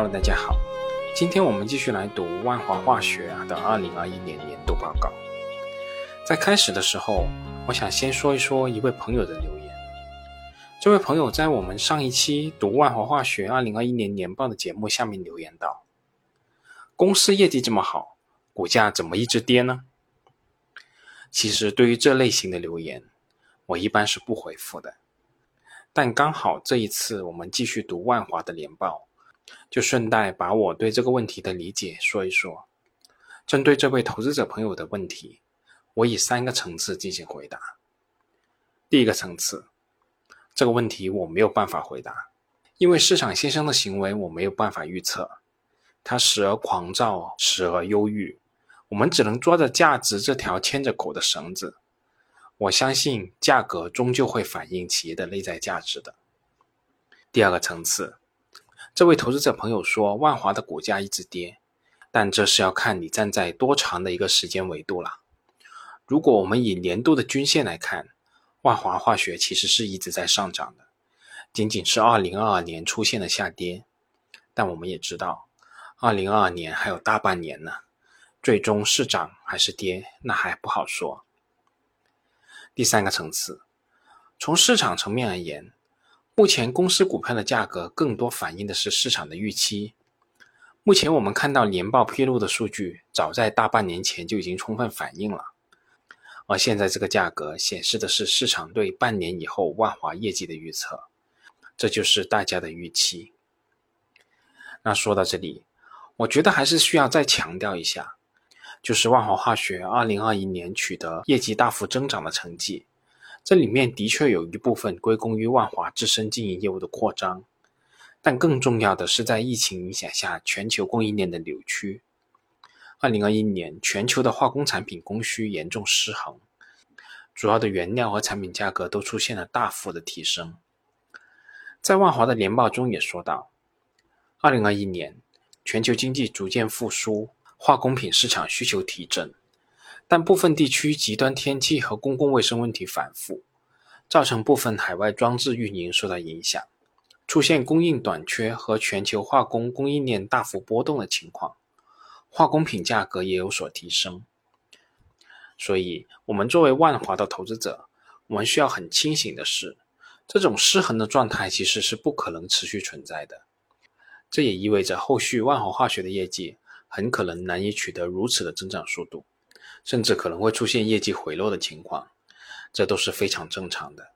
Hello，大家好，今天我们继续来读万华化学的二零二一年年度报告。在开始的时候，我想先说一说一位朋友的留言。这位朋友在我们上一期读万华化学二零二一年年报的节目下面留言道：“公司业绩这么好，股价怎么一直跌呢？”其实对于这类型的留言，我一般是不回复的。但刚好这一次我们继续读万华的年报，就顺带把我对这个问题的理解说一说。针对这位投资者朋友的问题，我以三个层次进行回答。第一个层次。这个问题我没有办法回答，因为市场先生的行为我没有办法预测，他时而狂躁，时而忧郁，我们只能抓着价值这条牵着狗的绳子。我相信价格终究会反映企业的内在价值的。第二个层次，这位投资者朋友说万华的股价一直跌，但这是要看你站在多长的一个时间维度了。如果我们以年度的均线来看。万华化学其实是一直在上涨的，仅仅是二零二二年出现了下跌。但我们也知道，二零二二年还有大半年呢，最终是涨还是跌，那还不好说。第三个层次，从市场层面而言，目前公司股票的价格更多反映的是市场的预期。目前我们看到年报披露的数据，早在大半年前就已经充分反映了。而现在这个价格显示的是市场对半年以后万华业绩的预测，这就是大家的预期。那说到这里，我觉得还是需要再强调一下，就是万华化学二零二一年取得业绩大幅增长的成绩，这里面的确有一部分归功于万华自身经营业务的扩张，但更重要的是在疫情影响下全球供应链的扭曲。二零二一年，全球的化工产品供需严重失衡，主要的原料和产品价格都出现了大幅的提升。在万华的年报中也说到，二零二一年全球经济逐渐复苏，化工品市场需求提振，但部分地区极端天气和公共卫生问题反复，造成部分海外装置运营受到影响，出现供应短缺和全球化工供应链大幅波动的情况。化工品价格也有所提升，所以，我们作为万华的投资者，我们需要很清醒的是，这种失衡的状态其实是不可能持续存在的。这也意味着后续万华化学的业绩很可能难以取得如此的增长速度，甚至可能会出现业绩回落的情况，这都是非常正常的。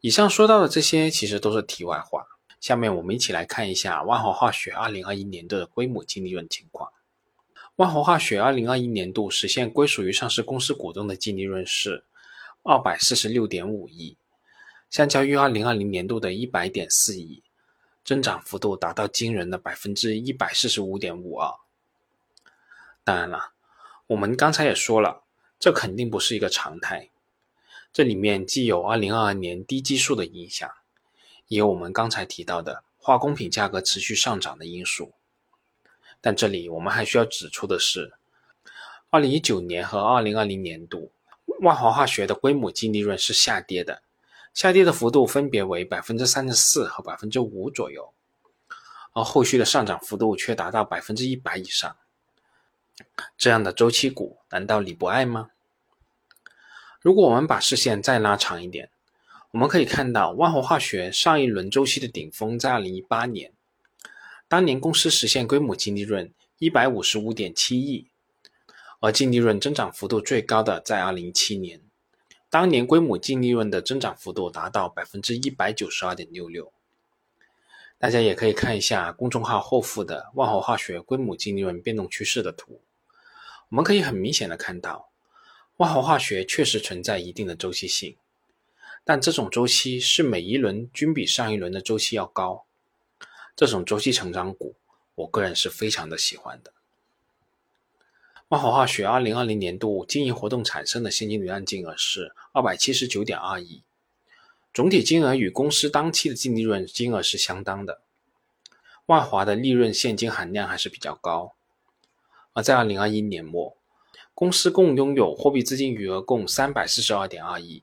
以上说到的这些，其实都是题外话。下面我们一起来看一下万华化学二零二一年度的归母净利润情况。万华化学二零二一年度实现归属于上市公司股东的净利润是二百四十六点五亿，相较于二零二零年度的一百点四亿，增长幅度达到惊人的百分之一百四十五点五二。当然了，我们刚才也说了，这肯定不是一个常态，这里面既有二零二二年低基数的影响。也有我们刚才提到的化工品价格持续上涨的因素，但这里我们还需要指出的是，二零一九年和二零二零年度万华化学的规模净利润是下跌的，下跌的幅度分别为百分之三十四和百分之五左右，而后续的上涨幅度却达到百分之一百以上。这样的周期股难道你不爱吗？如果我们把视线再拉长一点。我们可以看到，万华化学上一轮周期的顶峰在二零一八年，当年公司实现规模净利润一百五十五点七亿，而净利润增长幅度最高的在二零一七年，当年规模净利润的增长幅度达到百分之一百九十二点六六。大家也可以看一下公众号后附的万华化学规模净利润变动趋势的图，我们可以很明显的看到，万华化学确实存在一定的周期性。但这种周期是每一轮均比上一轮的周期要高，这种周期成长股，我个人是非常的喜欢的。万华化学二零二零年度经营活动产生的现金流量金额是二百七十九点二亿，总体金额与公司当期的净利润金额是相当的。万华的利润现金含量还是比较高，而在二零二一年末，公司共拥有货币资金余额共三百四十二点二亿。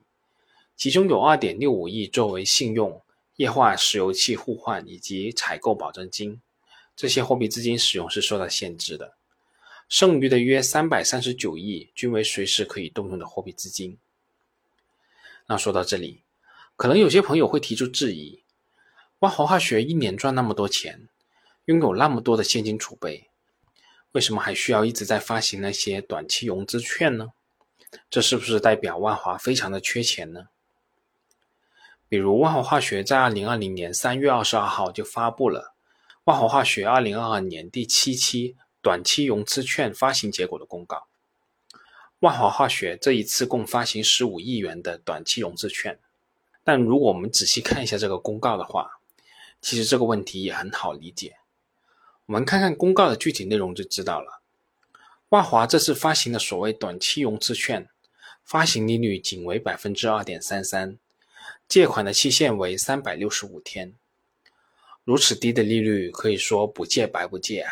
其中有二点六五亿作为信用，液化石油气互换以及采购保证金，这些货币资金使用是受到限制的。剩余的约三百三十九亿均为随时可以动用的货币资金。那说到这里，可能有些朋友会提出质疑：万华化学一年赚那么多钱，拥有那么多的现金储备，为什么还需要一直在发行那些短期融资券呢？这是不是代表万华非常的缺钱呢？比如万华化学在二零二零年三月二十二号就发布了万华化学二零二二年第七期短期融资券发行结果的公告。万华化学这一次共发行十五亿元的短期融资券，但如果我们仔细看一下这个公告的话，其实这个问题也很好理解。我们看看公告的具体内容就知道了。万华这次发行的所谓短期融资券，发行利率仅为百分之二点三三。借款的期限为三百六十五天，如此低的利率，可以说不借白不借啊！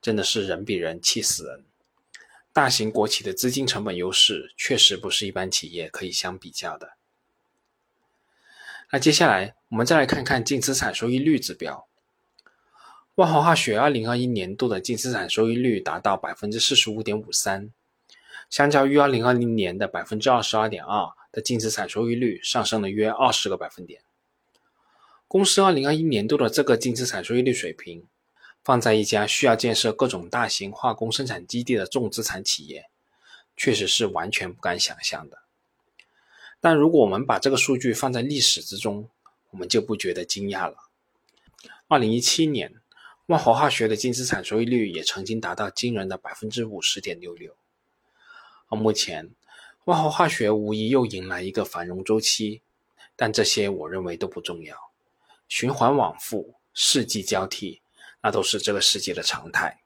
真的是人比人气死人。大型国企的资金成本优势，确实不是一般企业可以相比较的。那接下来，我们再来看看净资产收益率指标。万华化学二零二一年度的净资产收益率达到百分之四十五点五三，相较于二零二零年的百分之二十二点二。的净资产收益率上升了约二十个百分点。公司二零二一年度的这个净资产收益率水平，放在一家需要建设各种大型化工生产基地的重资产企业，确实是完全不敢想象的。但如果我们把这个数据放在历史之中，我们就不觉得惊讶了。二零一七年，万华化学的净资产收益率也曾经达到惊人的百分之五十点六六。而目前，万华化学无疑又迎来一个繁荣周期，但这些我认为都不重要。循环往复，世纪交替，那都是这个世界的常态。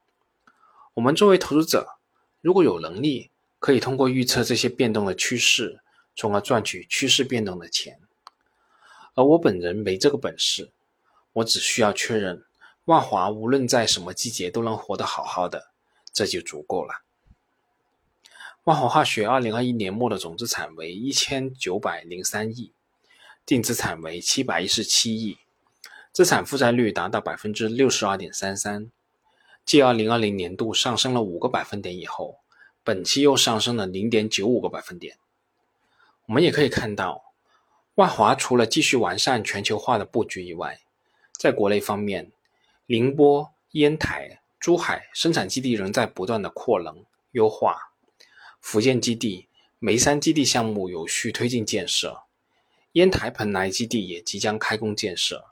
我们作为投资者，如果有能力，可以通过预测这些变动的趋势，从而赚取趋势变动的钱。而我本人没这个本事，我只需要确认万华无论在什么季节都能活得好好的，这就足够了。万华化学二零二一年末的总资产为一千九百零三亿，净资产为七百一十七亿，资产负债率达到百分之六十二点三三，继二零二零年度上升了五个百分点以后，本期又上升了零点九五个百分点。我们也可以看到，万华除了继续完善全球化的布局以外，在国内方面，宁波、烟台、珠海生产基地仍在不断的扩能优化。福建基地、眉山基地项目有序推进建设，烟台蓬莱基地也即将开工建设。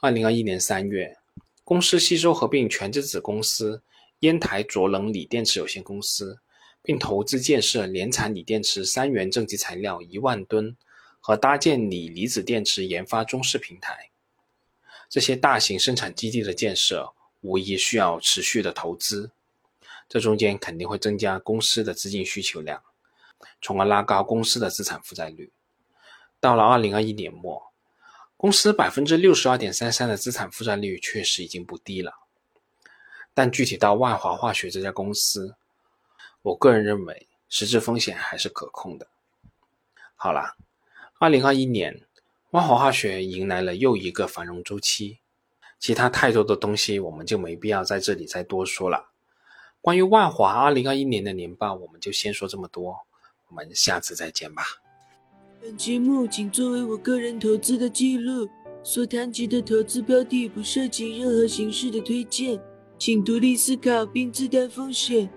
二零二一年三月，公司吸收合并全资子公司烟台卓能锂电池有限公司，并投资建设联产锂电池三元正极材料一万吨和搭建锂离子电池研发中试平台。这些大型生产基地的建设，无疑需要持续的投资。这中间肯定会增加公司的资金需求量，从而拉高公司的资产负债率。到了二零二一年末，公司百分之六十二点三三的资产负债率确实已经不低了。但具体到万华化学这家公司，我个人认为实质风险还是可控的。好了，二零二一年，万华化学迎来了又一个繁荣周期。其他太多的东西我们就没必要在这里再多说了。关于万华二零二一年的年报，我们就先说这么多，我们下次再见吧。本节目仅作为我个人投资的记录，所谈及的投资标的不涉及任何形式的推荐，请独立思考并自担风险。